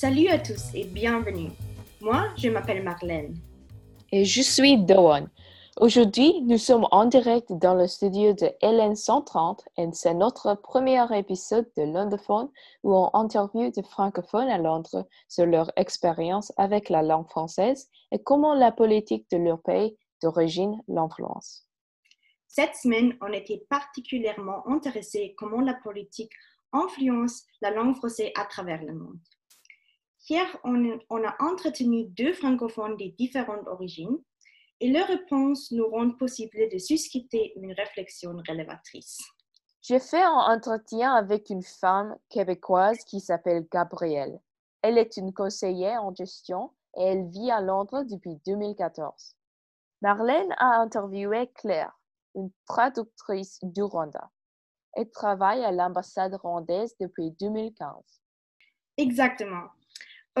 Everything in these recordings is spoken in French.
Salut à tous et bienvenue. Moi, je m'appelle Marlène. Et je suis Doan. Aujourd'hui, nous sommes en direct dans le studio de LN 130 et c'est notre premier épisode de Londophone où on interviewe des francophones à Londres sur leur expérience avec la langue française et comment la politique de leur pays d'origine l'influence. Cette semaine, on était particulièrement intéressé comment la politique influence la langue française à travers le monde. Hier, on, on a entretenu deux francophones de différentes origines et leurs réponses nous rendent possible de susciter une réflexion révélatrice. J'ai fait un entretien avec une femme québécoise qui s'appelle Gabrielle. Elle est une conseillère en gestion et elle vit à Londres depuis 2014. Marlène a interviewé Claire, une traductrice du Rwanda. Elle travaille à l'ambassade rwandaise depuis 2015. Exactement.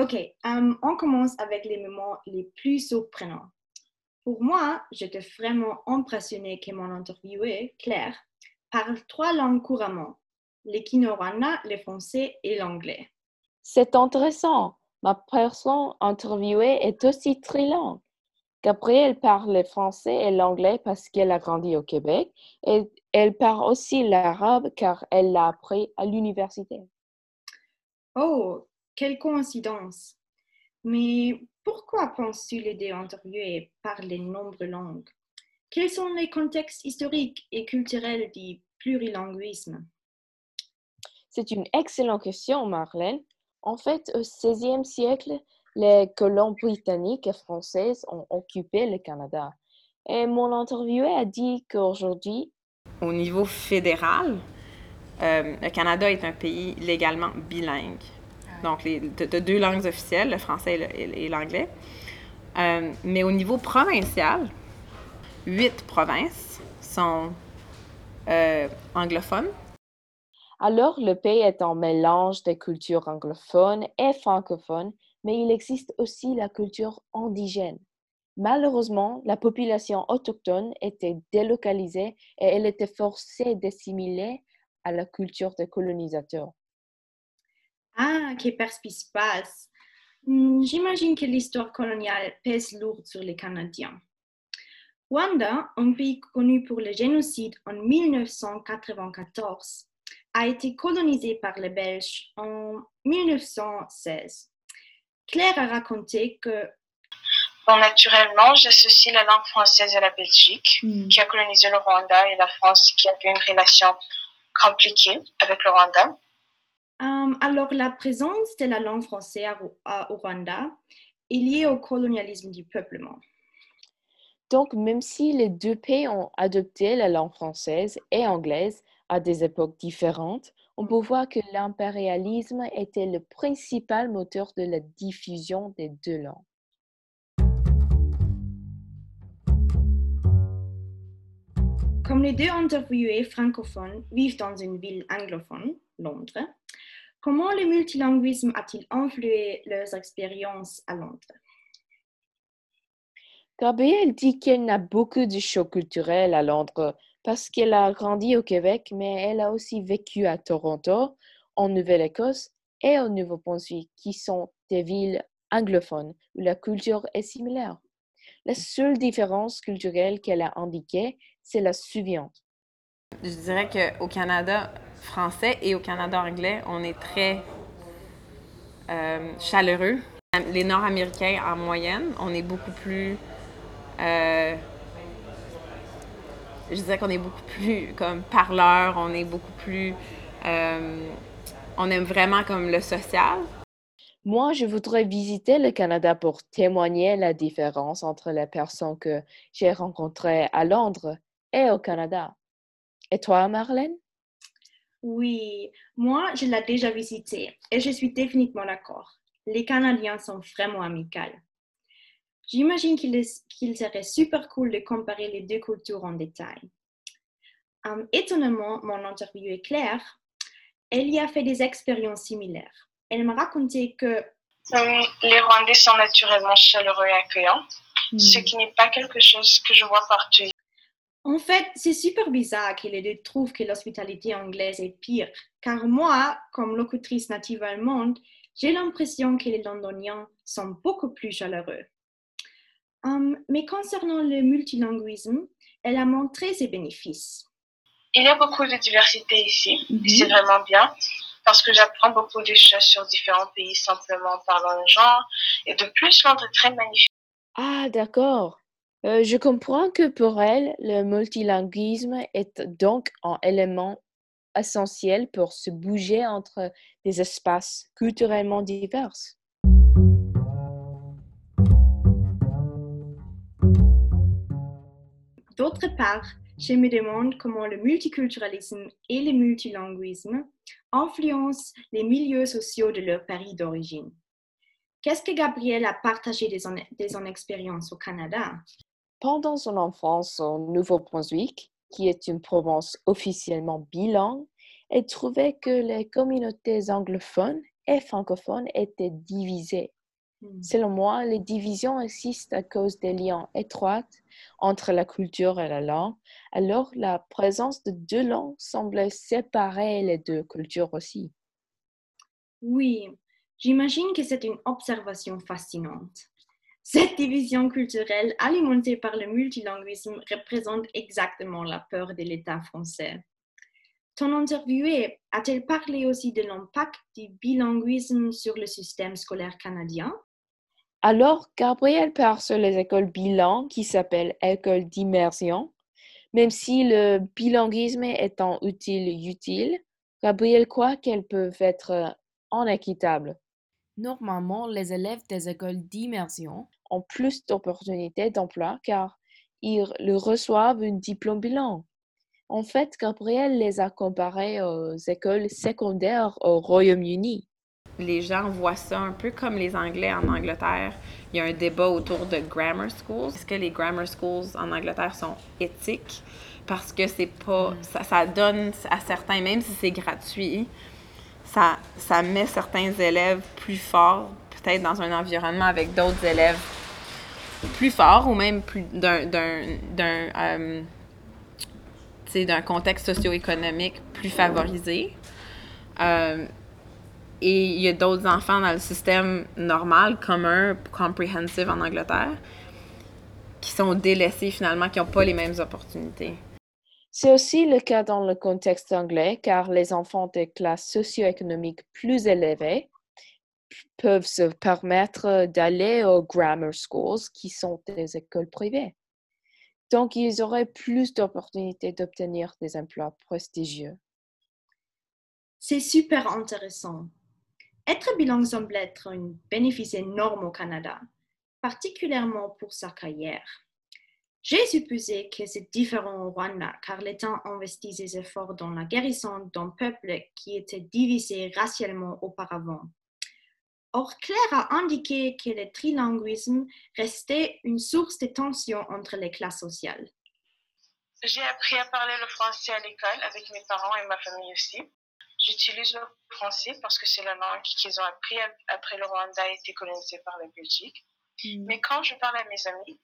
OK, um, on commence avec les moments les plus surprenants. Pour moi, j'étais vraiment impressionnée que mon interviewée, Claire, parle trois langues couramment, le le français et l'anglais. C'est intéressant. Ma personne interviewée est aussi trilingue. Gabrielle parle le français et l'anglais parce qu'elle a grandi au Québec et elle parle aussi l'arabe car elle l'a appris à l'université. Oh, quelle coïncidence! Mais pourquoi penses-tu les deux interviewés parlent de nombreuses langues? Quels sont les contextes historiques et culturels du plurilinguisme? C'est une excellente question, Marlène. En fait, au XVIe siècle, les colons britanniques et françaises ont occupé le Canada. Et mon interviewé a dit qu'aujourd'hui, au niveau fédéral, euh, le Canada est un pays légalement bilingue. Donc, tu as deux langues officielles, le français et l'anglais. Euh, mais au niveau provincial, huit provinces sont euh, anglophones. Alors, le pays est un mélange des cultures anglophones et francophones, mais il existe aussi la culture indigène. Malheureusement, la population autochtone était délocalisée et elle était forcée d'assimiler à la culture des colonisateurs. Ah, que passe. Hmm, j'imagine que l'histoire coloniale pèse lourd sur les Canadiens. Rwanda, un pays connu pour le génocide en 1994, a été colonisé par les Belges en 1916. Claire a raconté que Bon, naturellement, j'associe la langue française à la Belgique, hmm. qui a colonisé le Rwanda, et la France, qui a eu une relation compliquée avec le Rwanda. Alors, la présence de la langue française au Rwanda est liée au colonialisme du peuplement. Donc, même si les deux pays ont adopté la langue française et anglaise à des époques différentes, on peut voir que l'impérialisme était le principal moteur de la diffusion des deux langues. Comme les deux interviewés francophones vivent dans une ville anglophone, Londres, comment le multilinguisme a-t-il influé leurs expériences à Londres? Gabrielle dit qu'elle a beaucoup de chocs culturels à Londres parce qu'elle a grandi au Québec, mais elle a aussi vécu à Toronto, en Nouvelle-Écosse et au Nouveau-Brunswick, qui sont des villes anglophones où la culture est similaire. La seule différence culturelle qu'elle a indiquée, c'est la suivante. Je dirais qu'au Canada français et au Canada anglais, on est très euh, chaleureux. Les Nord-Américains, en moyenne, on est beaucoup plus euh, je dirais qu'on est beaucoup plus comme parleur, on est beaucoup plus. Euh, on aime vraiment comme le social. Moi, je voudrais visiter le Canada pour témoigner la différence entre les personnes que j'ai rencontrées à Londres et au Canada. Et toi, Marlène? Oui, moi, je l'ai déjà visité et je suis définitivement d'accord. Les Canadiens sont vraiment amicaux. J'imagine qu'il serait super cool de comparer les deux cultures en détail. Um, étonnamment, mon interview est claire. Elle y a fait des expériences similaires. Elle m'a raconté que les Rwandais sont naturellement chaleureux et accueillants, ce hmm. qui n'est pas quelque chose que je vois partout. En fait, c'est super bizarre que les deux trouvent que l'hospitalité anglaise est pire, car moi, comme locutrice native allemande, J'ai l'impression que les Londoniens sont beaucoup plus chaleureux. Hum, mais concernant le multilinguisme, elle a montré ses bénéfices. Il y a beaucoup de diversité ici, et c'est vraiment bien, parce que j'apprends beaucoup de choses sur différents pays simplement en parlant le genre, et de plus, Londres est très magnifique. Ah, d'accord. Euh, je comprends que pour elle, le multilinguisme est donc un élément essentiel pour se bouger entre des espaces culturellement divers. D'autre part, je me demande comment le multiculturalisme et le multilinguisme influencent les milieux sociaux de leur pays d'origine. Qu'est-ce que Gabrielle a partagé de son, expérience au Canada? Pendant son enfance au Nouveau-Brunswick, qui est une province officiellement bilingue, elle trouvait que les communautés anglophones et francophones étaient divisées. Hmm. Selon moi, les divisions existent à cause des liens étroits entre la culture et la langue, alors la présence de deux langues semblait séparer les deux cultures aussi. Oui, j'imagine que c'est une observation fascinante. Cette division culturelle alimentée par le multilinguisme représente exactement la peur de l'État français. Ton interviewé a-t-elle parlé aussi de l'impact du bilinguisme sur le système scolaire canadien? Alors, Gabriel part sur les écoles bilingues qui s'appellent écoles d'immersion. Même si le bilinguisme est en utile utile, Gabriel croit qu'elles peuvent être inéquitables. Normalement, les élèves des écoles d'immersion ont plus d'opportunités d'emploi car ils reçoivent un diplôme bilingue. En fait, Gabriel les a comparés aux écoles secondaires au Royaume-Uni. Les gens voient ça un peu comme les Anglais en Angleterre. Il y a un débat autour de grammar schools. Est-ce que les grammar schools en Angleterre sont éthiques? Parce que c'est pas. Mm. Ça, donne à certains, même si c'est gratuit, ça, ça met certains élèves plus forts, peut-être dans un environnement avec d'autres élèves plus forts ou même plus d'un. d'un euh, d'un contexte socio-économique plus favorisé. Euh, et il y a d'autres enfants dans le système normal, commun, comprehensive en Angleterre, qui sont délaissés finalement, qui n'ont pas les mêmes opportunités. C'est aussi le cas dans le contexte anglais, car les enfants des classes socio-économiques plus élevées peuvent se permettre d'aller aux grammar schools, qui sont des écoles privées. Donc, ils auraient plus d'opportunités d'obtenir des emplois prestigieux. C'est super intéressant. Être bilingue semble être un bénéfice énorme au Canada, particulièrement pour sa carrière. J'ai supposé que c'est différent au Rwanda car l'État investit ses efforts dans la guérison d'un peuple qui était divisé racialement auparavant. Or, Claire a indiqué que le trilinguisme restait une source de tension entre les classes sociales. J'ai appris à parler le français à l'école avec mes parents et ma famille aussi. J'utilise le français parce que c'est la langue qu'ils ont appris après le Rwanda a été colonisé par la Belgique. Mm. Mais quand je parle à mes amis,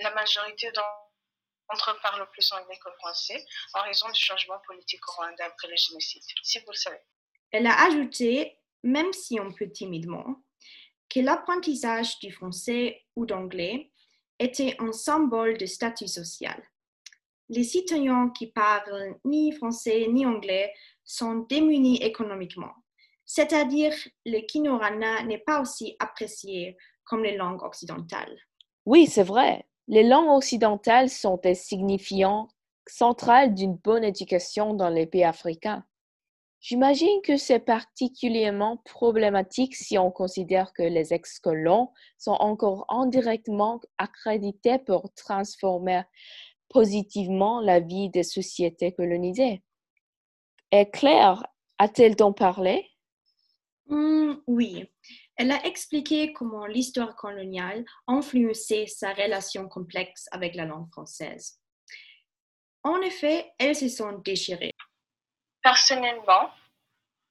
la majorité d'entre eux parlent plus anglais que français en raison du changement politique au Rwanda après le génocide, si vous le savez. Elle a ajouté même si on peut timidement, que l'apprentissage du français ou d'anglais était un symbole de statut social. Les citoyens qui parlent ni français ni anglais sont démunis économiquement, c'est-à-dire le kinorana n'est pas aussi apprécié comme les langues occidentales. Oui, c'est vrai. Les langues occidentales sont des signifiants centrales d'une bonne éducation dans les pays africains. J'imagine que c'est particulièrement problématique si on considère que les ex-colons sont encore indirectement accrédités pour transformer positivement la vie des sociétés colonisées. Et Claire a-t-elle donc parlé? Hmm, oui, elle a expliqué comment l'histoire coloniale influencé sa relation complexe avec la langue française. En effet, elles se sont déchirées personnellement,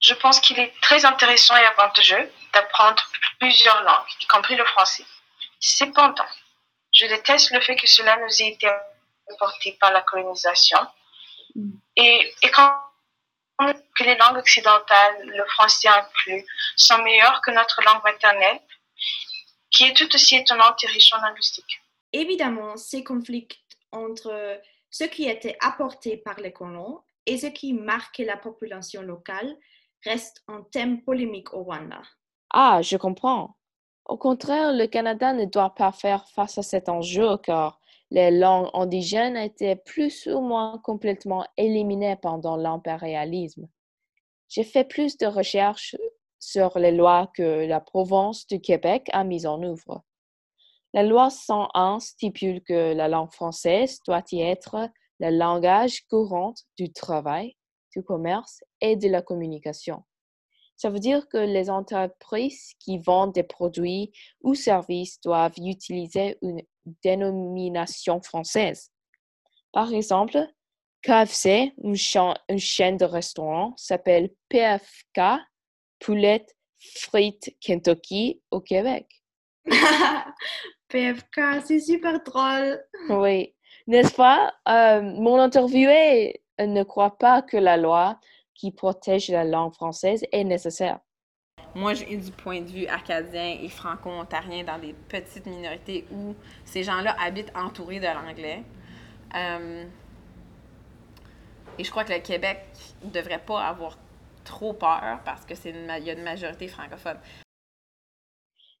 je pense qu'il est très intéressant et avantageux d'apprendre plusieurs langues, y compris le français. Cependant, je déteste le fait que cela nous ait été apporté par la colonisation. Mm. Et, et quand que les langues occidentales, le français inclus, sont meilleures que notre langue maternelle, qui est tout aussi étonnante et riche en linguistique. Évidemment, ces conflits entre ce qui était apporté par les colons et ce qui marquait la population locale restent un thème polémique au Rwanda. Ah, je comprends. Au contraire, le Canada ne doit pas faire face à cet enjeu car les langues indigènes étaient plus ou moins complètement éliminées pendant l'impérialisme. J'ai fait plus de recherches sur les lois que la province du Québec a mises en œuvre. La loi 101 stipule que la langue française doit y être le langage courant du travail, du commerce et de la communication. Ça veut dire que les entreprises qui vendent des produits ou services doivent utiliser une dénomination française. Par exemple, KFC, une, chaîne de restaurants, s'appelle PFK, Poulette Frites Kentucky au Québec. PFK, c'est super drôle. Oui, n'est-ce pas? Euh, mon interviewé ne croit pas que la loi qui protège la langue française est nécessaire. Moi, j'ai du point de vue acadien et franco-ontarien dans des petites minorités où ces gens-là habitent entourés de l'anglais. Euh, et je crois que le Québec ne devrait pas avoir trop peur parce que c'est y a une majorité francophone.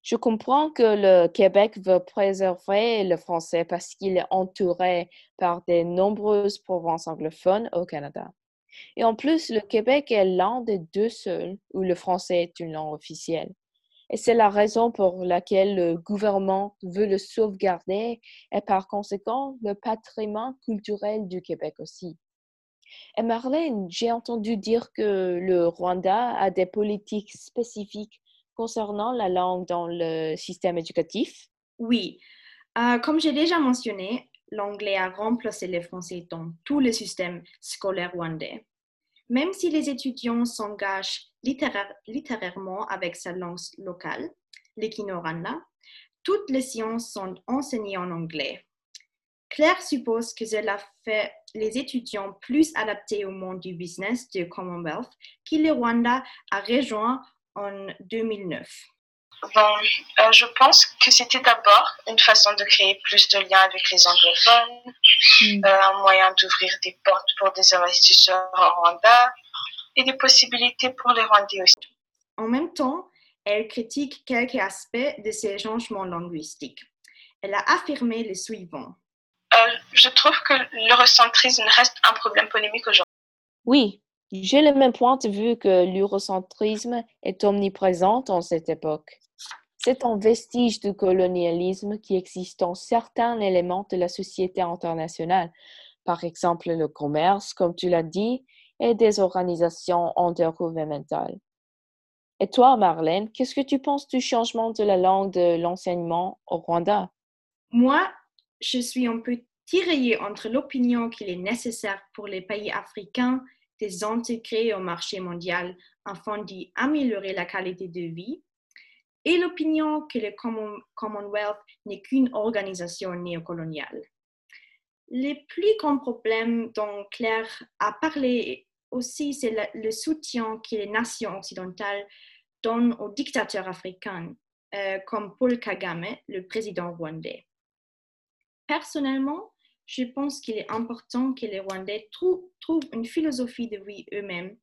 Je comprends que le Québec veut préserver le français parce qu'il est entouré par de nombreuses provinces anglophones au Canada. Et en plus, le Québec est l'un des deux seuls où le français est une langue officielle. Et c'est la raison pour laquelle le gouvernement veut le sauvegarder et par conséquent le patrimoine culturel du Québec aussi. Et Marlène, j'ai entendu dire que le Rwanda a des politiques spécifiques concernant la langue dans le système éducatif? Oui, euh, comme j'ai déjà mentionné, l'anglais a remplacé le français dans tout le système scolaire rwandais. Même si les étudiants s'engagent littérairement avec sa langue locale, l'Ekinoranda, toutes les sciences sont enseignées en anglais. Claire suppose que cela fait les étudiants plus adaptés au monde du business du Commonwealth que le Rwanda a rejoint en 2009. Bon, euh, je pense que c'était d'abord une façon de créer plus de liens avec les anglophones, hmm. euh, un moyen d'ouvrir des portes pour des investisseurs au Rwanda et des possibilités pour les Rwandais aussi. En même temps, elle critique quelques aspects de ces changements linguistiques. Elle a affirmé le suivant. Euh, je trouve que l'eurocentrisme reste un problème polémique aujourd'hui. Oui, j'ai le même point de vue que l'eurocentrisme est omniprésent en cette époque. C'est un vestige du colonialisme qui existe dans certains éléments de la société internationale, par exemple le commerce, comme tu l'as dit, et des organisations intergouvernementales. Et toi, Marlène, qu'est-ce que tu penses du changement de la langue de l'enseignement au Rwanda? Moi, je suis un peu tiraillée entre l'opinion qu'il est nécessaire pour les pays africains de s'intégrer au marché mondial afin d'améliorer la qualité de vie et l'opinion que le Commonwealth n'est qu'une organisation néocoloniale. Le plus grand problème dont Claire a parlé aussi, c'est le, soutien que les nations occidentales donnent aux dictateurs africains, euh, comme Paul Kagame, le président rwandais. Personnellement, je pense qu'il est important que les Rwandais trouvent une philosophie de vie eux-mêmes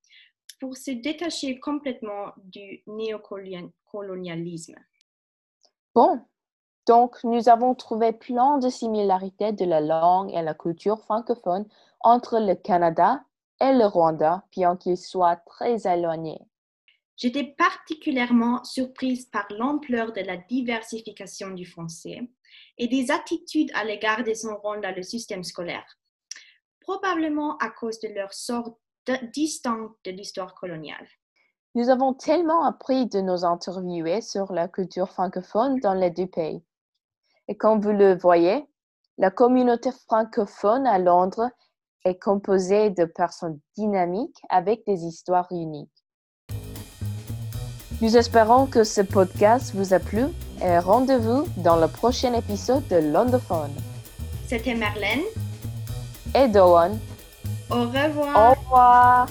pour se détacher complètement du néocolonialisme. Bon, donc nous avons trouvé plein de similarités de la langue et la culture francophone entre le Canada et le Rwanda, bien qu'ils soient très éloignés. J'étais particulièrement surprise par l'ampleur de la diversification du français et des attitudes à l'égard de son rôle dans le système scolaire, probablement à cause de leur sort distincte de l'histoire coloniale. Nous avons tellement appris de nos interviewés sur la culture francophone dans les deux pays. Et comme vous le voyez, la communauté francophone à Londres est composée de personnes dynamiques avec des histoires uniques. Nous espérons que ce podcast vous a plu et rendez-vous dans le prochain épisode de Londophone. C'était Marlène et Doan au revoir. Au revoir.